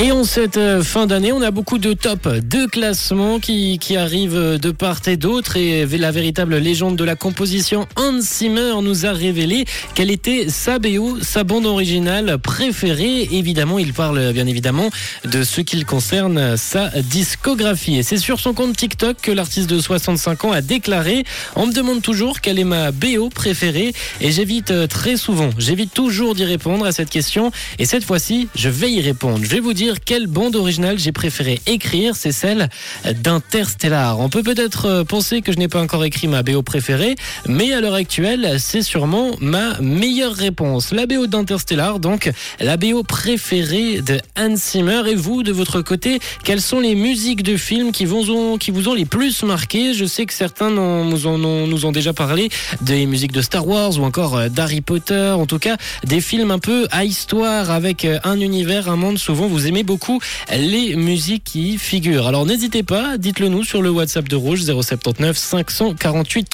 Et en cette euh, fin d'année, on a beaucoup de top de classements qui, qui arrivent de part et d'autre. Et la véritable légende de la composition, Hans Zimmer, nous a révélé quelle était sa BO, sa bande originale préférée. Évidemment, il parle bien évidemment de ce qu'il concerne sa discographie. Et c'est sur son compte TikTok que l'artiste de 65 ans a déclaré On me demande toujours quelle est ma BO préférée. Et j'évite euh, très souvent, j'évite toujours d'y répondre à cette question. Et cette fois-ci, je vais y répondre. Je vais vous dire quelle bande originale j'ai préféré écrire, c'est celle d'Interstellar. On peut peut-être euh, penser que je n'ai pas encore écrit ma BO préférée, mais à l'heure actuelle, c'est sûrement ma meilleure réponse. La BO d'Interstellar, donc la BO préférée de Hans Zimmer. Et vous, de votre côté, quelles sont les musiques de films qui vous ont, les plus marqué Je sais que certains nous, en ont, nous ont déjà parlé des musiques de Star Wars ou encore euh, d'Harry Potter. En tout cas, des films un peu à histoire avec euh, un univers, un monde. Souvent, vous aimez beaucoup les musiques qui figurent. Alors n'hésitez pas, dites-le nous sur le WhatsApp de Rouge 079 548